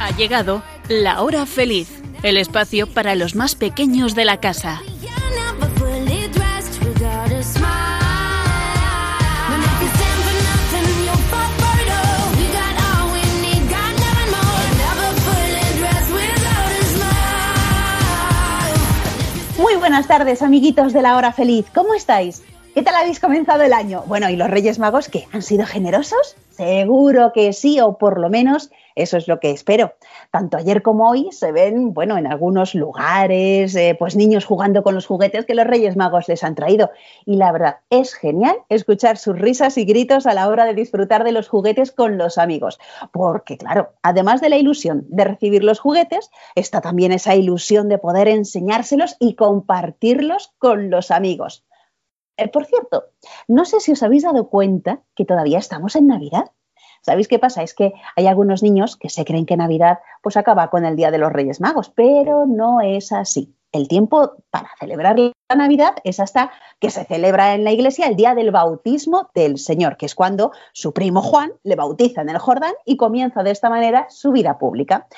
Ha llegado la hora feliz, el espacio para los más pequeños de la casa. Muy buenas tardes, amiguitos de la hora feliz. ¿Cómo estáis? ¿Qué tal habéis comenzado el año? Bueno, ¿y los Reyes Magos qué? ¿Han sido generosos? Seguro que sí, o por lo menos eso es lo que espero. Tanto ayer como hoy se ven, bueno, en algunos lugares, eh, pues niños jugando con los juguetes que los Reyes Magos les han traído. Y la verdad, es genial escuchar sus risas y gritos a la hora de disfrutar de los juguetes con los amigos. Porque, claro, además de la ilusión de recibir los juguetes, está también esa ilusión de poder enseñárselos y compartirlos con los amigos. Eh, por cierto, no sé si os habéis dado cuenta que todavía estamos en Navidad. ¿Sabéis qué pasa? Es que hay algunos niños que se creen que Navidad pues acaba con el Día de los Reyes Magos, pero no es así. El tiempo para celebrar la Navidad es hasta que se celebra en la iglesia el día del bautismo del Señor, que es cuando su primo Juan le bautiza en el Jordán y comienza de esta manera su vida pública.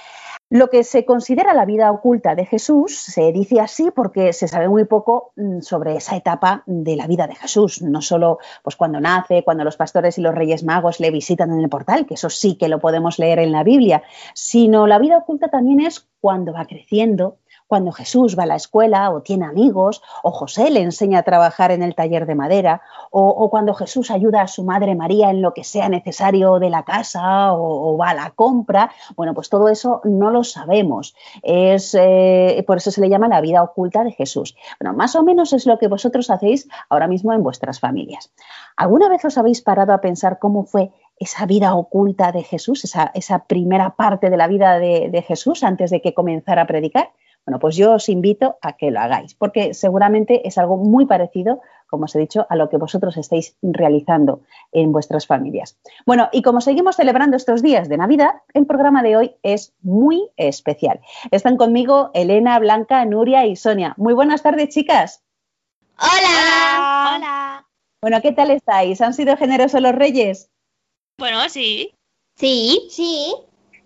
Lo que se considera la vida oculta de Jesús se dice así porque se sabe muy poco mm, sobre esa etapa de la vida de Jesús, no solo pues cuando nace, cuando los pastores y los reyes magos le visitan en el portal, que eso sí que lo podemos leer en la Biblia, sino la vida oculta también es cuando va creciendo, cuando Jesús va a la escuela o tiene amigos, o José le enseña a trabajar en el taller de madera, o, cuando Jesús ayuda a su madre María en lo que sea necesario de la casa o, va a la compra. Bueno, pues todo eso no lo sabemos. Es, eh, por eso se le llama la vida oculta de Jesús. Bueno, más o menos es lo que vosotros hacéis ahora mismo en vuestras familias. ¿Alguna vez os habéis parado a pensar cómo fue esa vida oculta de Jesús, esa, primera parte de la vida de Jesús antes de que comenzara a predicar? Bueno, pues yo os invito a que lo hagáis, porque seguramente es algo muy parecido, como os he dicho, a lo que vosotros estáis realizando en vuestras familias. Bueno, y como seguimos celebrando estos días de Navidad, el programa de hoy es muy especial. Están conmigo Elena, Blanca, Nuria y Sonia. Muy buenas tardes, chicas. Hola. Hola. Bueno, ¿qué tal estáis? ¿Han sido generosos los reyes? Bueno, sí. Sí. Sí.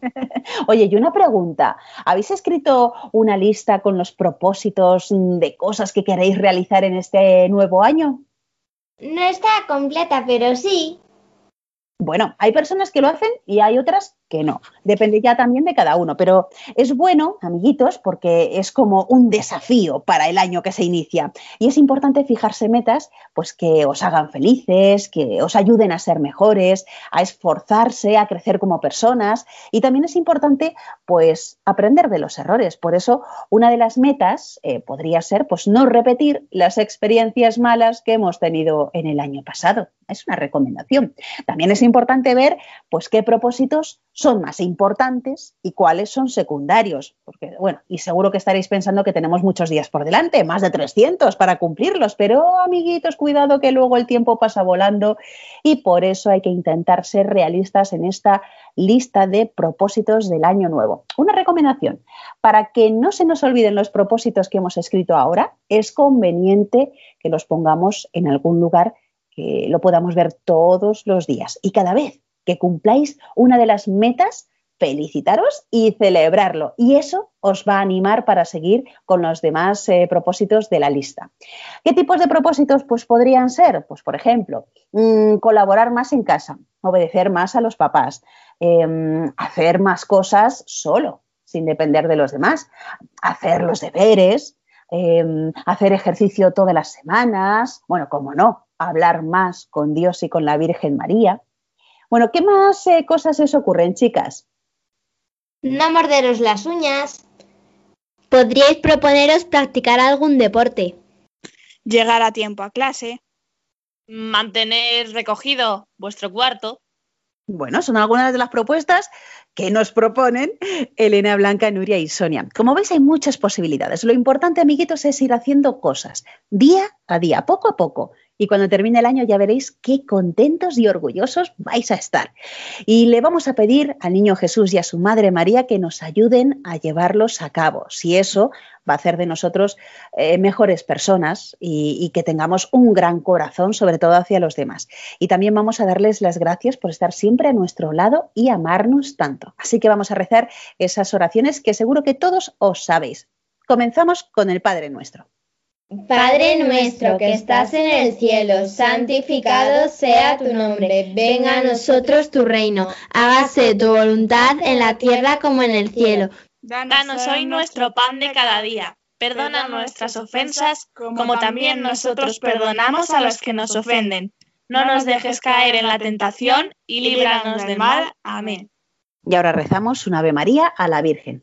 Oye, y una pregunta. ¿Habéis escrito una lista con los propósitos de cosas que queréis realizar en este nuevo año? No está completa, pero sí. Bueno, hay personas que lo hacen y hay otras que no. Depende ya también de cada uno, pero es bueno, amiguitos, porque es como un desafío para el año que se inicia. Y es importante fijarse metas pues que os hagan felices, que os ayuden a ser mejores, a esforzarse, a crecer como personas y también es importante pues aprender de los errores. Por eso, una de las metas eh, podría ser pues no repetir las experiencias malas que hemos tenido en el año pasado. Es una recomendación. También es importante ver pues qué propósitos son más importantes y cuáles son secundarios. Porque, bueno, y seguro que estaréis pensando que tenemos muchos días por delante, más de 300 para cumplirlos, pero amiguitos, cuidado que luego el tiempo pasa volando y por eso hay que intentar ser realistas en esta lista de propósitos del año nuevo. Una recomendación, para que no se nos olviden los propósitos que hemos escrito ahora, es conveniente que los pongamos en algún lugar que lo podamos ver todos los días y cada vez que cumpláis una de las metas, felicitaros y celebrarlo. Y eso os va a animar para seguir con los demás eh, propósitos de la lista. ¿Qué tipos de propósitos pues, podrían ser? Pues, por ejemplo, mm, colaborar más en casa, obedecer más a los papás, em, hacer más cosas solo, sin depender de los demás, hacer los deberes, em, hacer ejercicio todas las semanas, bueno, como no, hablar más con Dios y con la Virgen María. Bueno, ¿qué más eh, cosas os ocurren, chicas? No morderos las uñas. Podríais proponeros practicar algún deporte. Llegar a tiempo a clase. Mantener recogido vuestro cuarto. Bueno, son algunas de las propuestas que nos proponen Elena Blanca, Nuria y Sonia. Como veis, hay muchas posibilidades. Lo importante, amiguitos, es ir haciendo cosas día a día, poco a poco, y cuando termine el año ya veréis qué contentos y orgullosos vais a estar. Y le vamos a pedir al niño Jesús y a su madre María que nos ayuden a llevarlos a cabo. Si eso va a hacer de nosotros eh, mejores personas y, y, que tengamos un gran corazón, sobre todo hacia los demás. Y también vamos a darles las gracias por estar siempre a nuestro lado y amarnos tanto. Así que vamos a rezar esas oraciones que seguro que todos os sabéis. Comenzamos con el Padre Nuestro. Padre nuestro que estás en el cielo, santificado sea tu nombre, venga a nosotros tu reino, hágase tu voluntad en la tierra como en el cielo. Danos hoy nuestro pan de cada día. Perdona nuestras ofensas, como también nosotros perdonamos a los que nos ofenden. No nos dejes caer en la tentación y líbranos del mal. Amén. Y ahora rezamos un Ave María a la Virgen.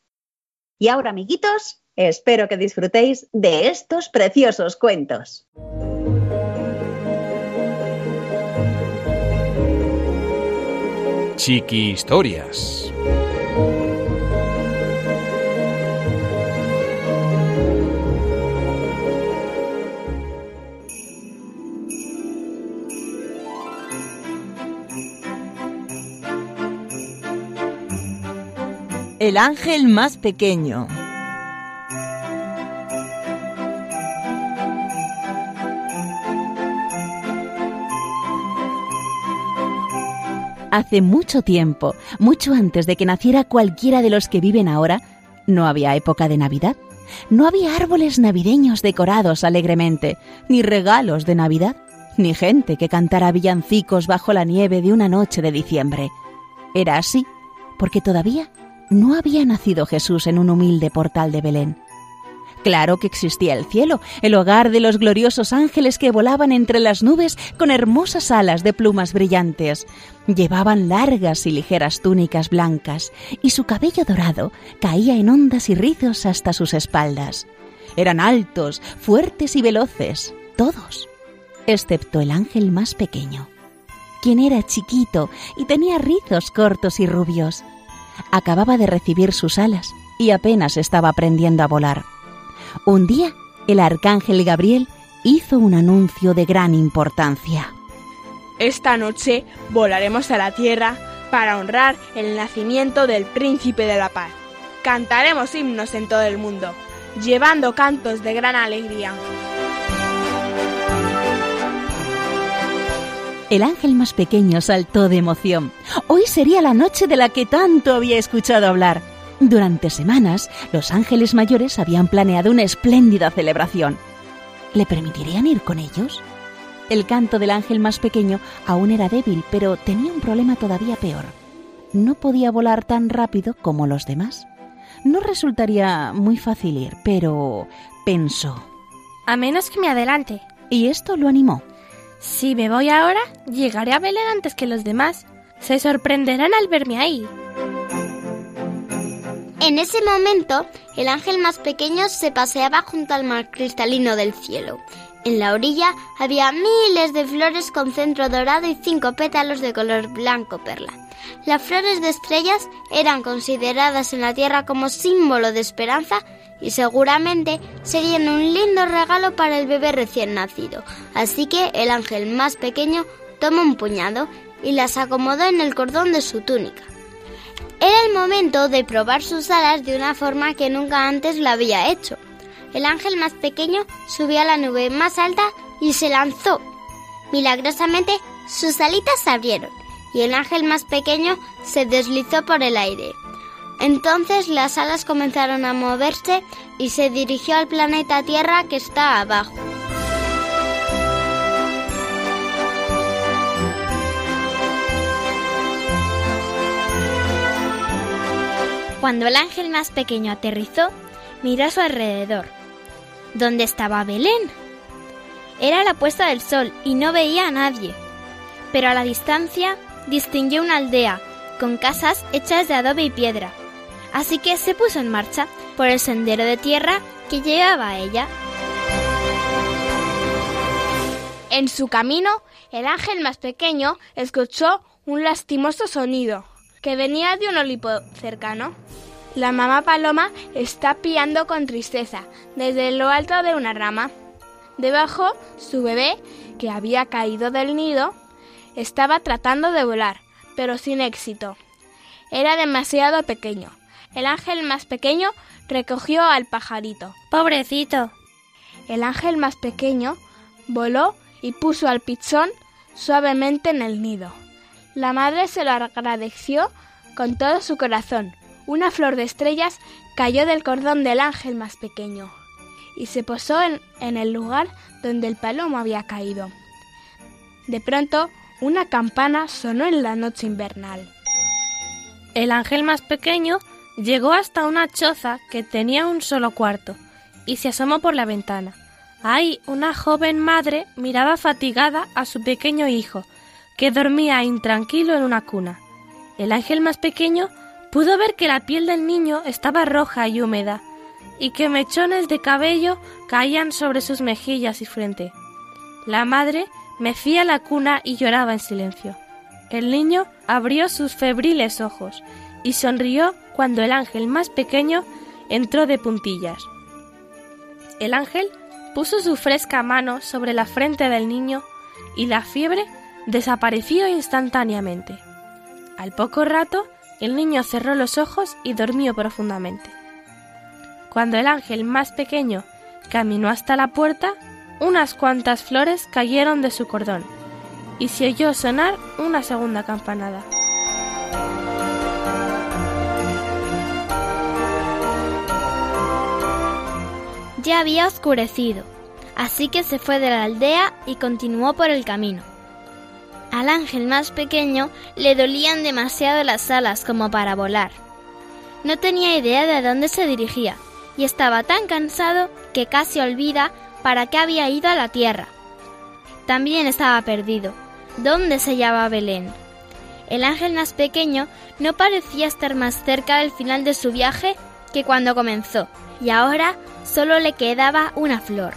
Y ahora, amiguitos, espero que disfrutéis de estos preciosos cuentos. Chiqui Historias. El ángel más pequeño. Hace mucho tiempo, mucho antes de que naciera cualquiera de los que viven ahora, no había época de Navidad. No había árboles navideños decorados alegremente, ni regalos de Navidad, ni gente que cantara villancicos bajo la nieve de una noche de diciembre. Era así, porque todavía no había nacido Jesús en un humilde portal de Belén. Claro que existía el cielo, el hogar de los gloriosos ángeles que volaban entre las nubes con hermosas alas de plumas brillantes. Llevaban largas y ligeras túnicas blancas y su cabello dorado caía en ondas y rizos hasta sus espaldas. Eran altos, fuertes y veloces, todos, excepto el ángel más pequeño, quien era chiquito y tenía rizos cortos y rubios. Acababa de recibir sus alas y apenas estaba aprendiendo a volar. Un día, el arcángel Gabriel hizo un anuncio de gran importancia. Esta noche volaremos a la tierra para honrar el nacimiento del príncipe de la paz. Cantaremos himnos en todo el mundo, llevando cantos de gran alegría. El ángel más pequeño saltó de emoción. Hoy sería la noche de la que tanto había escuchado hablar. Durante semanas, los ángeles mayores habían planeado una espléndida celebración. ¿Le permitirían ir con ellos? El canto del ángel más pequeño aún era débil, pero tenía un problema todavía peor. No podía volar tan rápido como los demás. No resultaría muy fácil ir, pero pensó. A menos que me adelante. Y esto lo animó. Si me voy ahora, llegaré a Belén antes que los demás. Se sorprenderán al verme ahí. En ese momento, el ángel más pequeño se paseaba junto al mar cristalino del cielo. En la orilla había miles de flores con centro dorado y cinco pétalos de color blanco perla. Las flores de estrellas eran consideradas en la tierra como símbolo de esperanza y seguramente serían un lindo regalo para el bebé recién nacido. Así que el ángel más pequeño tomó un puñado y las acomodó en el cordón de su túnica. Era el momento de probar sus alas de una forma que nunca antes lo había hecho. El ángel más pequeño subió a la nube más alta y se lanzó. Milagrosamente sus alitas se abrieron y el ángel más pequeño se deslizó por el aire. Entonces las alas comenzaron a moverse y se dirigió al planeta Tierra que está abajo. Cuando el ángel más pequeño aterrizó, miró a su alrededor. ¿Dónde estaba Belén? Era la puesta del sol y no veía a nadie. Pero a la distancia distinguió una aldea con casas hechas de adobe y piedra. Así que se puso en marcha por el sendero de tierra que llevaba a ella. En su camino, el ángel más pequeño escuchó un lastimoso sonido que venía de un olivo cercano. La mamá paloma está piando con tristeza desde lo alto de una rama. Debajo, su bebé, que había caído del nido, estaba tratando de volar, pero sin éxito. Era demasiado pequeño. El ángel más pequeño recogió al pajarito. Pobrecito. El ángel más pequeño voló y puso al pichón suavemente en el nido. La madre se lo agradeció con todo su corazón. Una flor de estrellas cayó del cordón del ángel más pequeño y se posó en, en el lugar donde el palomo había caído. De pronto, una campana sonó en la noche invernal. El ángel más pequeño llegó hasta una choza que tenía un solo cuarto y se asomó por la ventana. Ahí una joven madre miraba fatigada a su pequeño hijo, que dormía intranquilo en una cuna. El ángel más pequeño pudo ver que la piel del niño estaba roja y húmeda, y que mechones de cabello caían sobre sus mejillas y frente. La madre mecía la cuna y lloraba en silencio. El niño abrió sus febriles ojos y sonrió cuando el ángel más pequeño entró de puntillas. El ángel puso su fresca mano sobre la frente del niño y la fiebre desapareció instantáneamente. Al poco rato, el niño cerró los ojos y durmió profundamente. Cuando el ángel más pequeño caminó hasta la puerta, unas cuantas flores cayeron de su cordón y se oyó sonar una segunda campanada. Ya había oscurecido, así que se fue de la aldea y continuó por el camino. Al ángel más pequeño le dolían demasiado las alas como para volar. No tenía idea de dónde se dirigía y estaba tan cansado que casi olvida para qué había ido a la tierra. También estaba perdido. ¿Dónde se hallaba Belén? El ángel más pequeño no parecía estar más cerca del final de su viaje que cuando comenzó, y ahora solo le quedaba una flor.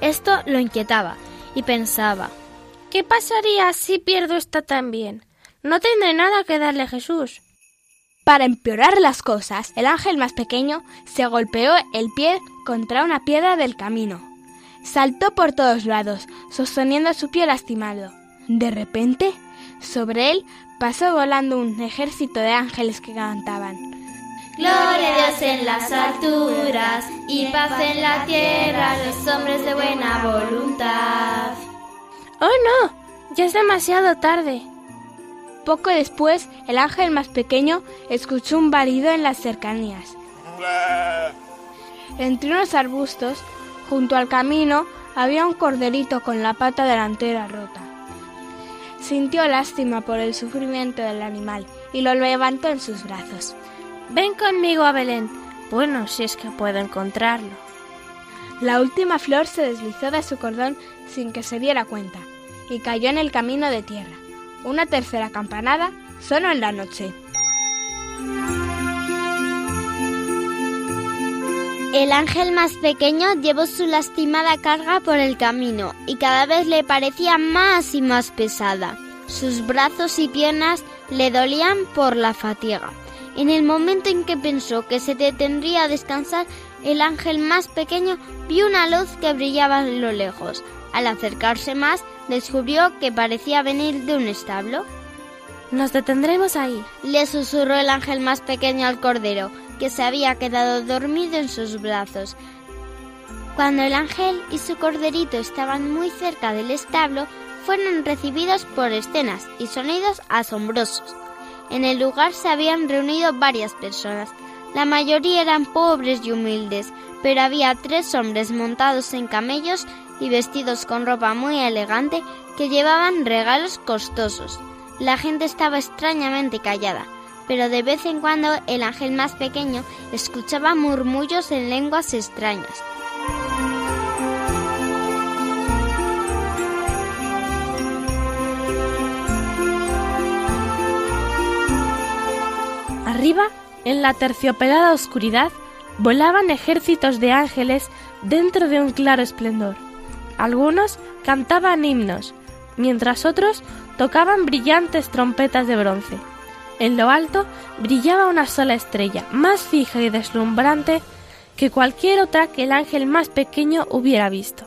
Esto lo inquietaba y pensaba, ¿qué pasaría si pierdo esta también? No tendré nada que darle a Jesús. Para empeorar las cosas, el ángel más pequeño se golpeó el pie contra una piedra del camino. Saltó por todos lados, sosteniendo su pie lastimado. De repente, sobre él pasó volando un ejército de ángeles que cantaban. Gloria a Dios en las alturas y paz en la tierra a los hombres de buena voluntad. ¡Oh no! Ya es demasiado tarde. Poco después, el ángel más pequeño escuchó un barido en las cercanías. Entre unos arbustos, junto al camino, había un corderito con la pata delantera rota. Sintió lástima por el sufrimiento del animal y lo levantó en sus brazos. Ven conmigo a Belén. Bueno, si es que puedo encontrarlo. La última flor se deslizó de su cordón sin que se diera cuenta y cayó en el camino de tierra. Una tercera campanada sonó en la noche. El ángel más pequeño llevó su lastimada carga por el camino y cada vez le parecía más y más pesada. Sus brazos y piernas le dolían por la fatiga. En el momento en que pensó que se detendría a descansar, el ángel más pequeño vio una luz que brillaba a lo lejos. Al acercarse más, descubrió que parecía venir de un establo. Nos detendremos ahí, le susurró el ángel más pequeño al cordero, que se había quedado dormido en sus brazos. Cuando el ángel y su corderito estaban muy cerca del establo, fueron recibidos por escenas y sonidos asombrosos. En el lugar se habían reunido varias personas. La mayoría eran pobres y humildes, pero había tres hombres montados en camellos y vestidos con ropa muy elegante que llevaban regalos costosos. La gente estaba extrañamente callada, pero de vez en cuando el ángel más pequeño escuchaba murmullos en lenguas extrañas. Arriba, en la terciopelada oscuridad, volaban ejércitos de ángeles dentro de un claro esplendor. Algunos cantaban himnos, mientras otros tocaban brillantes trompetas de bronce. En lo alto brillaba una sola estrella, más fija y deslumbrante que cualquier otra que el ángel más pequeño hubiera visto.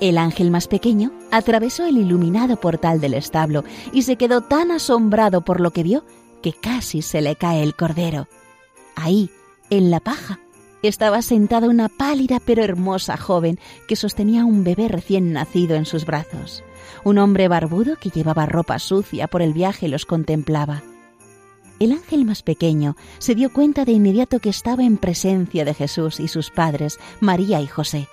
El ángel más pequeño atravesó el iluminado portal del establo y se quedó tan asombrado por lo que vio que casi se le cae el cordero. Ahí, en la paja, estaba sentada una pálida pero hermosa joven que sostenía un bebé recién nacido en sus brazos. Un hombre barbudo que llevaba ropa sucia por el viaje los contemplaba. El ángel más pequeño se dio cuenta de inmediato que estaba en presencia de Jesús y sus padres, María y José.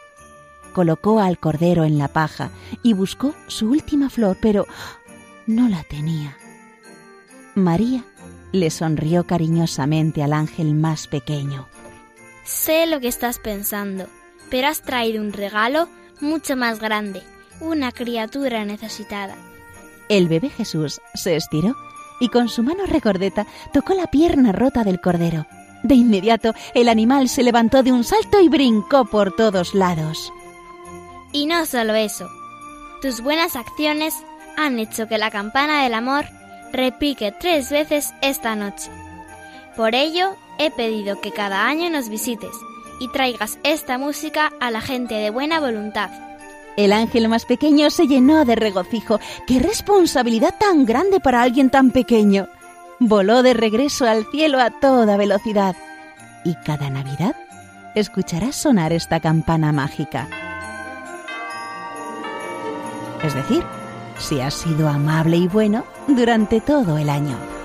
Colocó al cordero en la paja y buscó su última flor, pero no la tenía. María le sonrió cariñosamente al ángel más pequeño. Sé lo que estás pensando, pero has traído un regalo mucho más grande, una criatura necesitada. El bebé Jesús se estiró y con su mano recordeta tocó la pierna rota del cordero. De inmediato el animal se levantó de un salto y brincó por todos lados. Y no solo eso, tus buenas acciones han hecho que la campana del amor repique tres veces esta noche. Por ello, he pedido que cada año nos visites y traigas esta música a la gente de buena voluntad. El ángel más pequeño se llenó de regocijo. ¡Qué responsabilidad tan grande para alguien tan pequeño! Voló de regreso al cielo a toda velocidad. Y cada Navidad escucharás sonar esta campana mágica. Es decir, si has sido amable y bueno durante todo el año.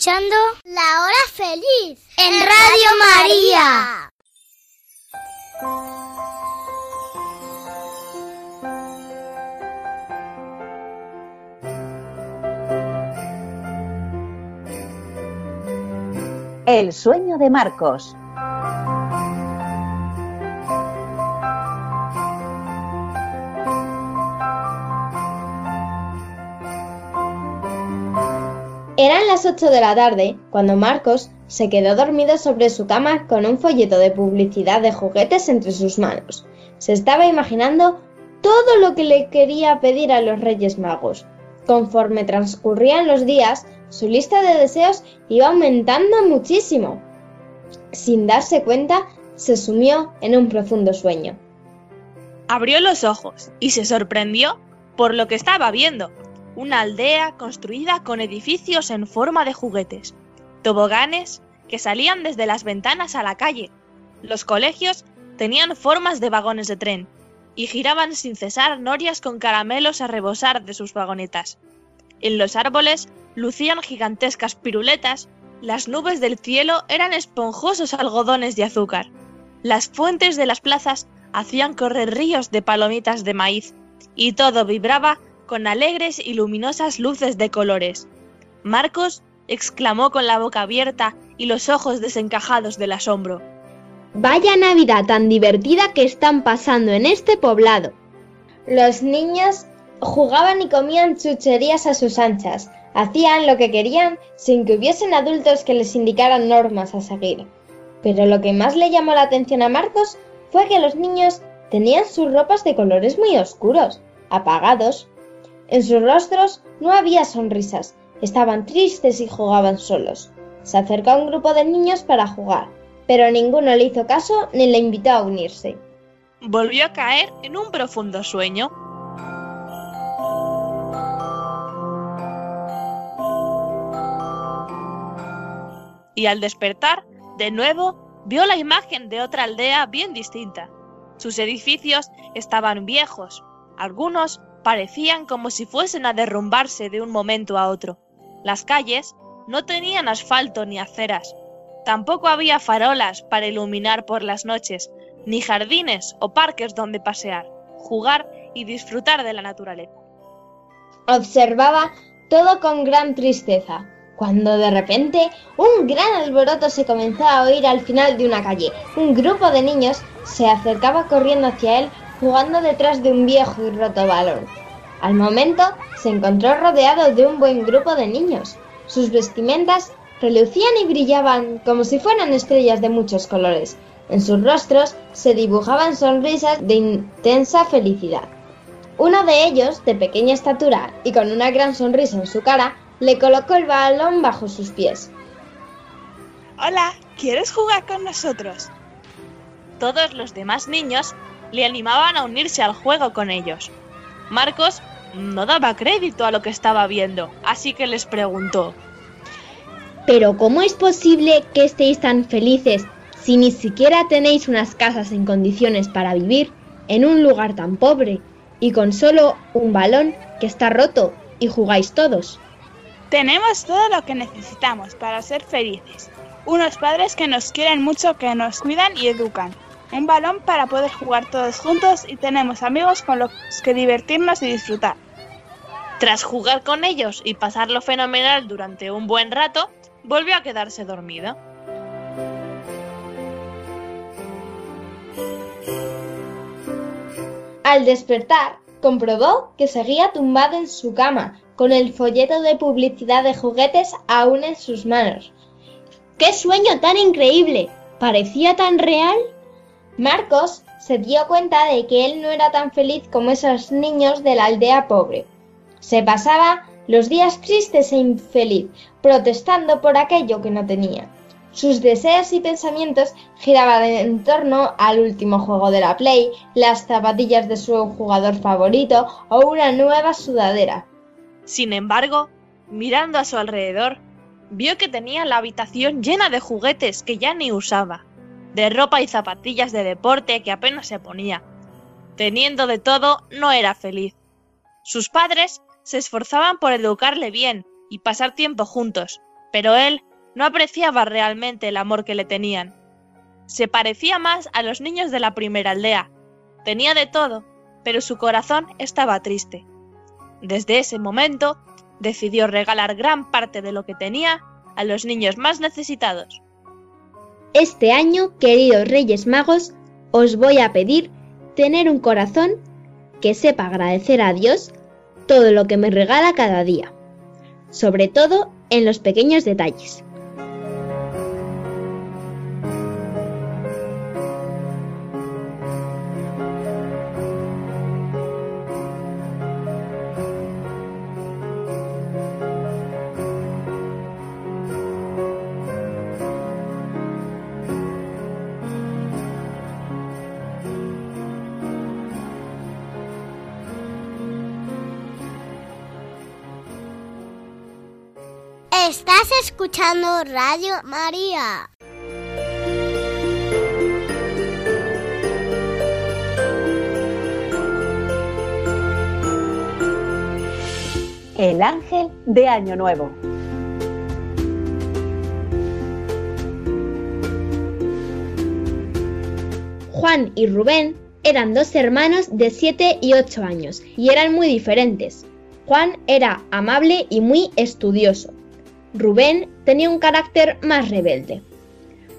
Escuchando La Hora Feliz en Radio María. El sueño de Marcos. Eran las 8 de la tarde cuando Marcos se quedó dormido sobre su cama con un folleto de publicidad de juguetes entre sus manos. Se estaba imaginando todo lo que le quería pedir a los Reyes Magos. Conforme transcurrían los días, su lista de deseos iba aumentando muchísimo. Sin darse cuenta, se sumió en un profundo sueño. Abrió los ojos y se sorprendió por lo que estaba viendo. Una aldea construida con edificios en forma de juguetes, toboganes que salían desde las ventanas a la calle. Los colegios tenían formas de vagones de tren y giraban sin cesar norias con caramelos a rebosar de sus vagonetas. En los árboles lucían gigantescas piruletas, las nubes del cielo eran esponjosos algodones de azúcar. Las fuentes de las plazas hacían correr ríos de palomitas de maíz, y todo vibraba con alegres y luminosas luces de colores. Marcos exclamó con la boca abierta y los ojos desencajados del asombro. Vaya Navidad tan divertida que están pasando en este poblado. Los niños jugaban y comían chucherías a sus anchas, hacían lo que querían sin que hubiesen adultos que les indicaran normas a seguir. Pero lo que más le llamó la atención a Marcos fue que los niños tenían sus ropas de colores muy oscuros, apagados. En sus rostros no había sonrisas, estaban tristes y jugaban solos. Se acercó a un grupo de niños para jugar, pero ninguno le hizo caso ni le invitó a unirse. Volvió a caer en un profundo sueño. Y al despertar, de nuevo, vio la imagen de otra aldea bien distinta. Sus edificios estaban viejos, algunos parecían como si fuesen a derrumbarse de un momento a otro. Las calles no tenían asfalto ni aceras. Tampoco había farolas para iluminar por las noches, ni jardines o parques donde pasear, jugar y disfrutar de la naturaleza. Observaba todo con gran tristeza, cuando de repente un gran alboroto se comenzó a oír al final de una calle. Un grupo de niños se acercaba corriendo hacia él jugando detrás de un viejo y roto balón. Al momento se encontró rodeado de un buen grupo de niños. Sus vestimentas relucían y brillaban como si fueran estrellas de muchos colores. En sus rostros se dibujaban sonrisas de intensa felicidad. Uno de ellos, de pequeña estatura y con una gran sonrisa en su cara, le colocó el balón bajo sus pies. Hola, ¿quieres jugar con nosotros? Todos los demás niños le animaban a unirse al juego con ellos. Marcos no daba crédito a lo que estaba viendo, así que les preguntó. Pero ¿cómo es posible que estéis tan felices si ni siquiera tenéis unas casas en condiciones para vivir en un lugar tan pobre y con solo un balón que está roto y jugáis todos? Tenemos todo lo que necesitamos para ser felices. Unos padres que nos quieren mucho, que nos cuidan y educan. Un balón para poder jugar todos juntos y tenemos amigos con los que divertirnos y disfrutar. Tras jugar con ellos y pasarlo fenomenal durante un buen rato, volvió a quedarse dormido. Al despertar, comprobó que seguía tumbado en su cama, con el folleto de publicidad de juguetes aún en sus manos. ¡Qué sueño tan increíble! ¿Parecía tan real? Marcos se dio cuenta de que él no era tan feliz como esos niños de la aldea pobre. Se pasaba los días tristes e infeliz, protestando por aquello que no tenía. Sus deseos y pensamientos giraban en torno al último juego de la Play, las zapatillas de su jugador favorito o una nueva sudadera. Sin embargo, mirando a su alrededor, vio que tenía la habitación llena de juguetes que ya ni usaba, de ropa y zapatillas de deporte que apenas se ponía. Teniendo de todo, no era feliz. Sus padres se esforzaban por educarle bien y pasar tiempo juntos, pero él no apreciaba realmente el amor que le tenían. Se parecía más a los niños de la primera aldea. Tenía de todo, pero su corazón estaba triste. Desde ese momento, decidió regalar gran parte de lo que tenía a los niños más necesitados. Este año, queridos Reyes Magos, os voy a pedir tener un corazón que sepa agradecer a Dios todo lo que me regala cada día, sobre todo en los pequeños detalles. Estás escuchando Radio María. El ángel de Año Nuevo. Juan y Rubén eran dos hermanos de 7 y 8 años y eran muy diferentes. Juan era amable y muy estudioso. Rubén tenía un carácter más rebelde.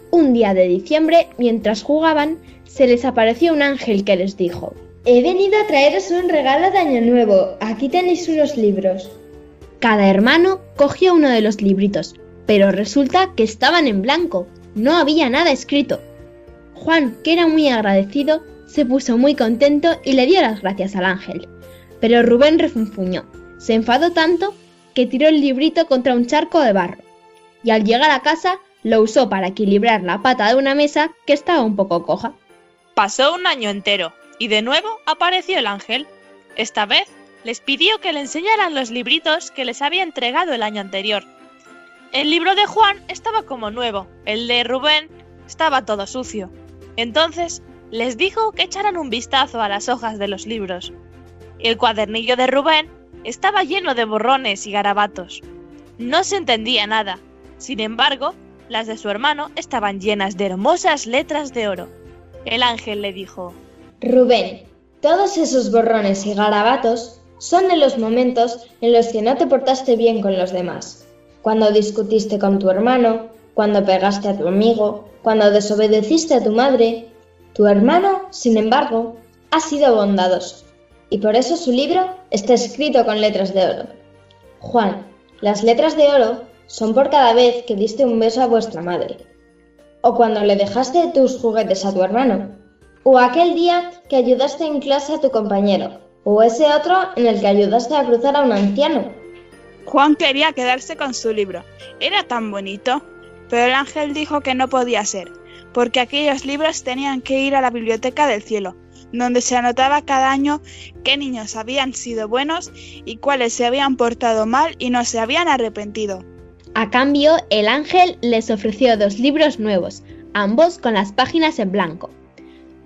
Un día de diciembre, mientras jugaban, se les apareció un ángel que les dijo, He venido a traeros un regalo de Año Nuevo. Aquí tenéis unos libros. Cada hermano cogió uno de los libritos, pero resulta que estaban en blanco, no había nada escrito. Juan, que era muy agradecido, se puso muy contento y le dio las gracias al ángel. Pero Rubén refunfuñó, se enfadó tanto que tiró el librito contra un charco de barro, y al llegar a casa lo usó para equilibrar la pata de una mesa que estaba un poco coja. Pasó un año entero y de nuevo apareció el ángel. Esta vez les pidió que le enseñaran los libritos que les había entregado el año anterior. El libro de Juan estaba como nuevo, el de Rubén estaba todo sucio. Entonces les dijo que echaran un vistazo a las hojas de los libros. El cuadernillo de Rubén estaba lleno de borrones y garabatos. No se entendía nada. Sin embargo, las de su hermano estaban llenas de hermosas letras de oro. El ángel le dijo, Rubén, todos esos borrones y garabatos son de los momentos en los que no te portaste bien con los demás. Cuando discutiste con tu hermano, cuando pegaste a tu amigo, cuando desobedeciste a tu madre. Tu hermano, sin embargo, ha sido bondadoso y por eso su libro está escrito con letras de oro. Juan, las letras de oro son por cada vez que diste un beso a vuestra madre, o cuando le dejaste tus juguetes a tu hermano, o aquel día que ayudaste en clase a tu compañero, o ese otro en el que ayudaste a cruzar a un anciano. Juan quería quedarse con su libro. Era tan bonito. Pero el ángel dijo que no podía ser, porque aquellos libros tenían que ir a la biblioteca del cielo, donde se anotaba cada año qué niños habían sido buenos y cuáles se habían portado mal y no se habían arrepentido. A cambio, el ángel les ofreció dos libros nuevos, ambos con las páginas en blanco.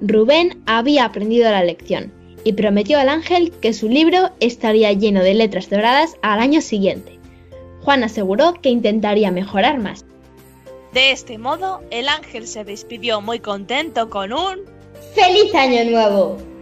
Rubén había aprendido la lección y prometió al ángel que su libro estaría lleno de letras doradas al año siguiente. Juan aseguró que intentaría mejorar más. De este modo, el ángel se despidió muy contento con un ¡Feliz Año Nuevo!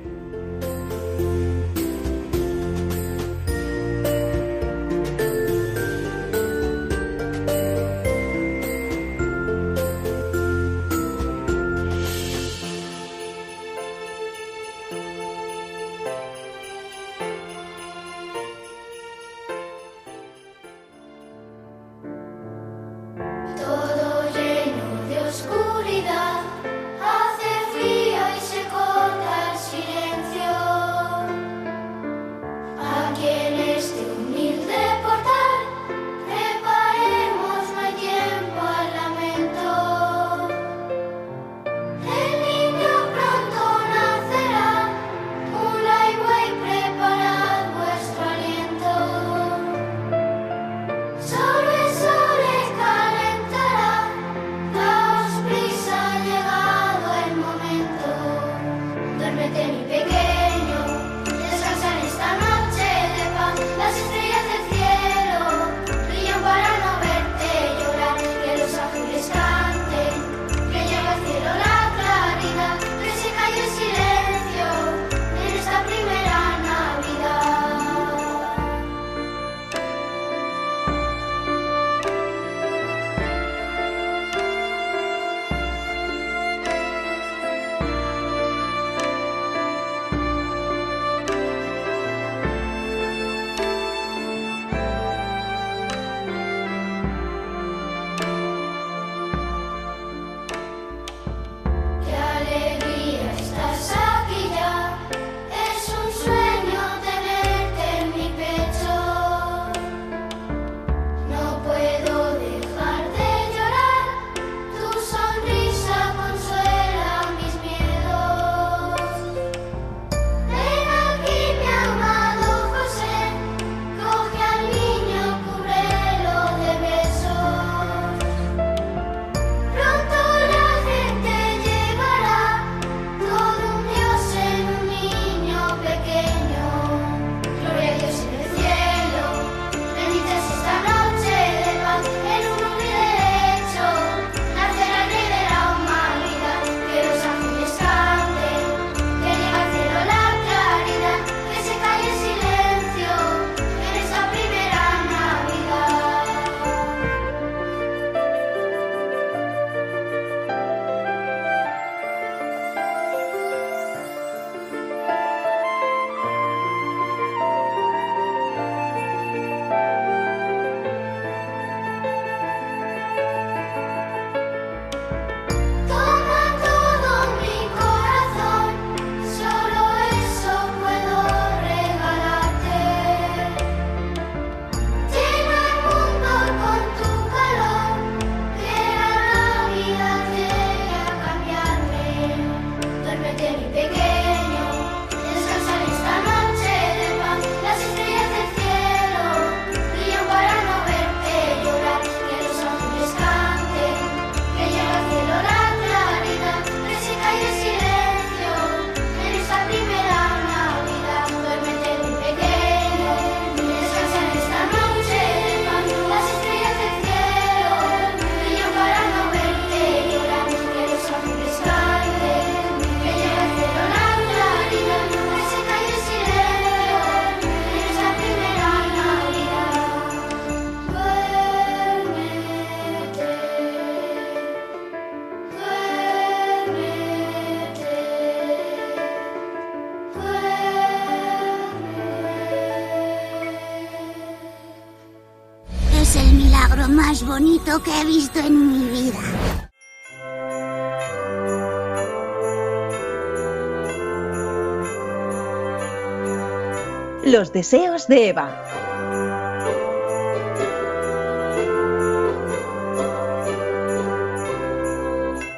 Los deseos de Eva.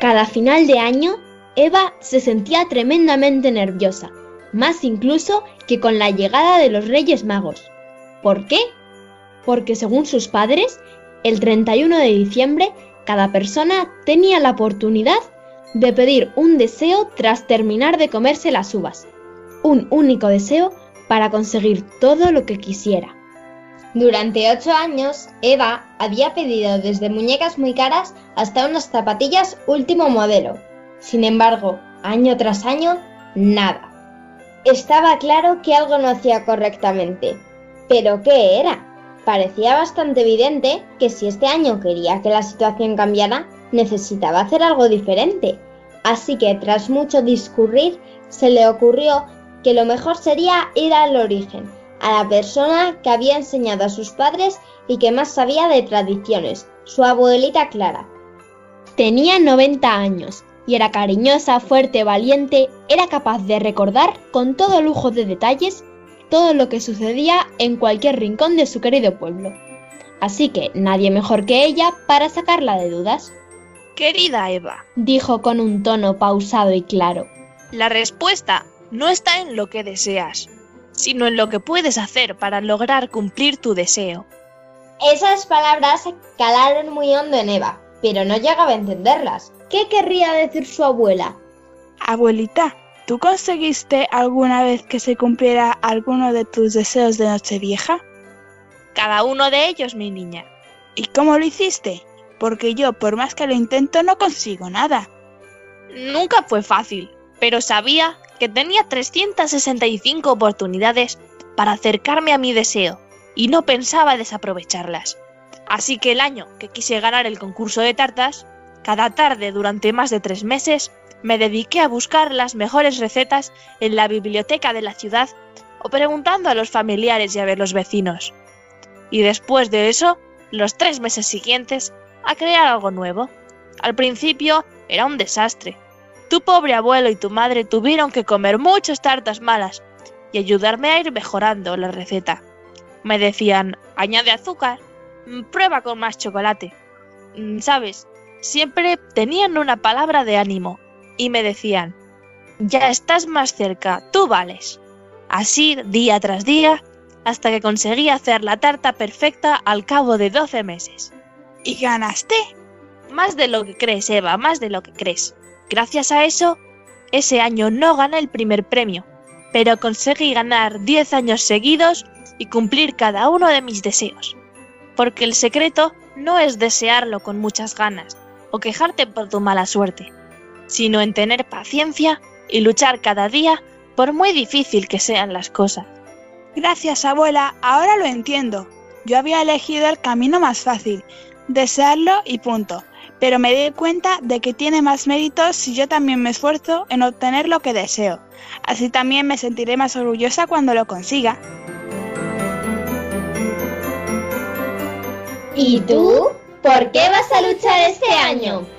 Cada final de año, Eva se sentía tremendamente nerviosa, más incluso que con la llegada de los Reyes Magos. ¿Por qué? Porque según sus padres, el 31 de diciembre cada persona tenía la oportunidad de pedir un deseo tras terminar de comerse las uvas. Un único deseo para conseguir todo lo que quisiera. Durante ocho años, Eva había pedido desde muñecas muy caras hasta unas zapatillas último modelo. Sin embargo, año tras año, nada. Estaba claro que algo no hacía correctamente. ¿Pero qué era? Parecía bastante evidente que si este año quería que la situación cambiara, necesitaba hacer algo diferente. Así que tras mucho discurrir, se le ocurrió que lo mejor sería ir al origen, a la persona que había enseñado a sus padres y que más sabía de tradiciones, su abuelita Clara. Tenía 90 años y era cariñosa, fuerte, valiente, era capaz de recordar con todo lujo de detalles todo lo que sucedía en cualquier rincón de su querido pueblo. Así que nadie mejor que ella para sacarla de dudas. Querida Eva, dijo con un tono pausado y claro. La respuesta no está en lo que deseas, sino en lo que puedes hacer para lograr cumplir tu deseo. Esas palabras calaron muy hondo en Eva, pero no llegaba a entenderlas. ¿Qué querría decir su abuela? Abuelita, ¿tú conseguiste alguna vez que se cumpliera alguno de tus deseos de Nochevieja? Cada uno de ellos, mi niña. ¿Y cómo lo hiciste? Porque yo, por más que lo intento, no consigo nada. Nunca fue fácil, pero sabía que tenía 365 oportunidades para acercarme a mi deseo y no pensaba desaprovecharlas. Así que el año que quise ganar el concurso de tartas, cada tarde durante más de tres meses me dediqué a buscar las mejores recetas en la biblioteca de la ciudad o preguntando a los familiares y a ver los vecinos. Y después de eso, los tres meses siguientes, a crear algo nuevo. Al principio era un desastre. Tu pobre abuelo y tu madre tuvieron que comer muchas tartas malas y ayudarme a ir mejorando la receta. Me decían, añade azúcar, mm, prueba con más chocolate. Mm, ¿Sabes? Siempre tenían una palabra de ánimo y me decían, ya estás más cerca, tú vales. Así, día tras día, hasta que conseguí hacer la tarta perfecta al cabo de 12 meses. ¿Y ganaste? Más de lo que crees, Eva, más de lo que crees. Gracias a eso, ese año no gané el primer premio, pero conseguí ganar 10 años seguidos y cumplir cada uno de mis deseos. Porque el secreto no es desearlo con muchas ganas o quejarte por tu mala suerte, sino en tener paciencia y luchar cada día por muy difícil que sean las cosas. Gracias, abuela, ahora lo entiendo. Yo había elegido el camino más fácil, desearlo y punto. Pero me di cuenta de que tiene más méritos si yo también me esfuerzo en obtener lo que deseo. Así también me sentiré más orgullosa cuando lo consiga. ¿Y tú? ¿Por qué vas a luchar este año?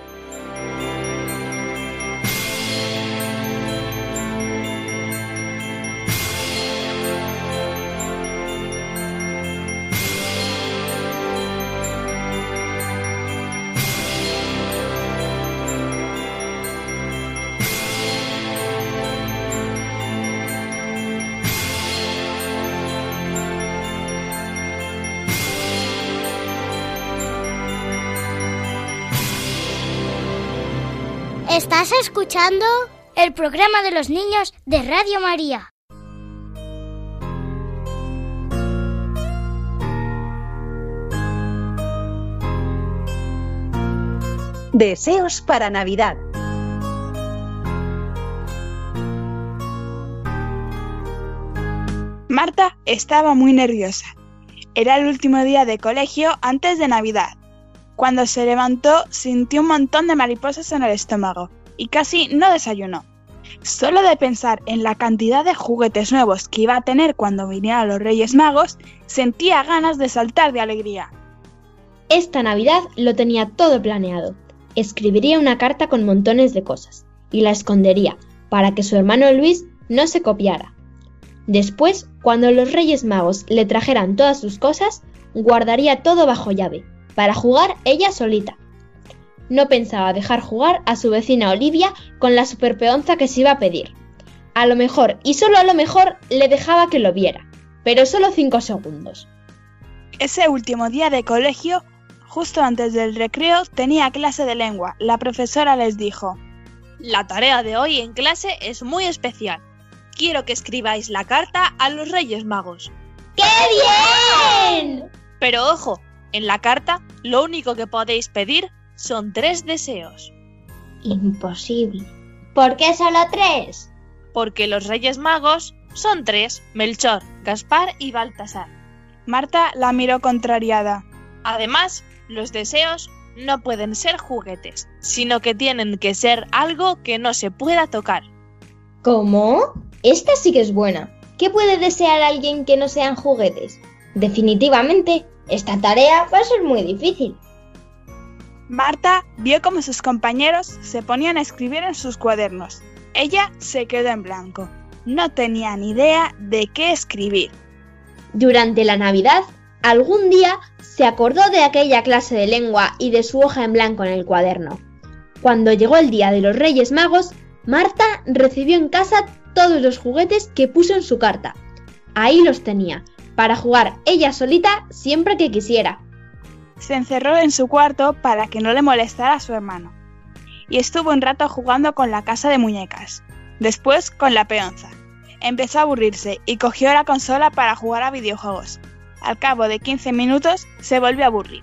Estás escuchando el programa de los niños de Radio María. Deseos para Navidad. Marta estaba muy nerviosa. Era el último día de colegio antes de Navidad. Cuando se levantó sintió un montón de mariposas en el estómago y casi no desayunó. Solo de pensar en la cantidad de juguetes nuevos que iba a tener cuando vinieran los Reyes Magos, sentía ganas de saltar de alegría. Esta Navidad lo tenía todo planeado. Escribiría una carta con montones de cosas y la escondería para que su hermano Luis no se copiara. Después, cuando los Reyes Magos le trajeran todas sus cosas, guardaría todo bajo llave, para jugar ella solita. No pensaba dejar jugar a su vecina Olivia con la superpeonza que se iba a pedir. A lo mejor, y solo a lo mejor, le dejaba que lo viera, pero solo cinco segundos. Ese último día de colegio, justo antes del recreo, tenía clase de lengua. La profesora les dijo, La tarea de hoy en clase es muy especial. Quiero que escribáis la carta a los Reyes Magos. ¡Qué bien! Pero ojo, en la carta lo único que podéis pedir son tres deseos. Imposible. ¿Por qué solo tres? Porque los Reyes Magos son tres, Melchor, Gaspar y Baltasar. Marta la miró contrariada. Además, los deseos no pueden ser juguetes, sino que tienen que ser algo que no se pueda tocar. ¿Cómo? Esta sí que es buena. ¿Qué puede desear alguien que no sean juguetes? Definitivamente, esta tarea va a ser muy difícil. Marta vio cómo sus compañeros se ponían a escribir en sus cuadernos. Ella se quedó en blanco. No tenía ni idea de qué escribir. Durante la Navidad, algún día se acordó de aquella clase de lengua y de su hoja en blanco en el cuaderno. Cuando llegó el día de los Reyes Magos, Marta recibió en casa todos los juguetes que puso en su carta. Ahí los tenía, para jugar ella solita siempre que quisiera. Se encerró en su cuarto para que no le molestara su hermano. Y estuvo un rato jugando con la casa de muñecas. Después con la peonza. Empezó a aburrirse y cogió la consola para jugar a videojuegos. Al cabo de 15 minutos se volvió a aburrir.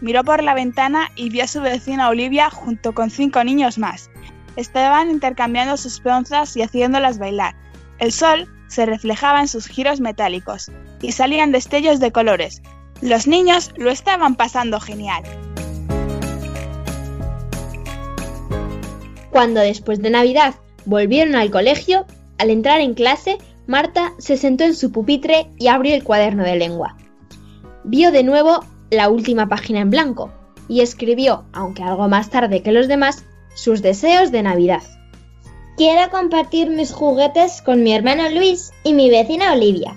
Miró por la ventana y vio a su vecina Olivia junto con cinco niños más. Estaban intercambiando sus peonzas y haciéndolas bailar. El sol se reflejaba en sus giros metálicos y salían destellos de colores. Los niños lo estaban pasando genial. Cuando después de Navidad volvieron al colegio, al entrar en clase, Marta se sentó en su pupitre y abrió el cuaderno de lengua. Vio de nuevo la última página en blanco y escribió, aunque algo más tarde que los demás, sus deseos de Navidad. Quiero compartir mis juguetes con mi hermano Luis y mi vecina Olivia.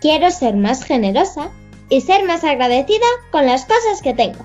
Quiero ser más generosa y ser más agradecida con las cosas que tengo.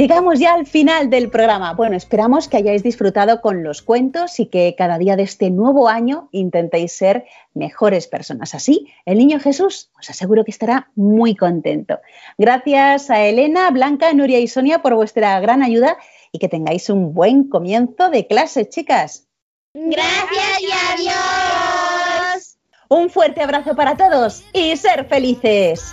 Llegamos ya al final del programa. Bueno, esperamos que hayáis disfrutado con los cuentos y que cada día de este nuevo año intentéis ser mejores personas. Así, el niño Jesús os aseguro que estará muy contento. Gracias a Elena, Blanca, Nuria y Sonia por vuestra gran ayuda y que tengáis un buen comienzo de clase, chicas. Gracias y adiós. Un fuerte abrazo para todos y ser felices.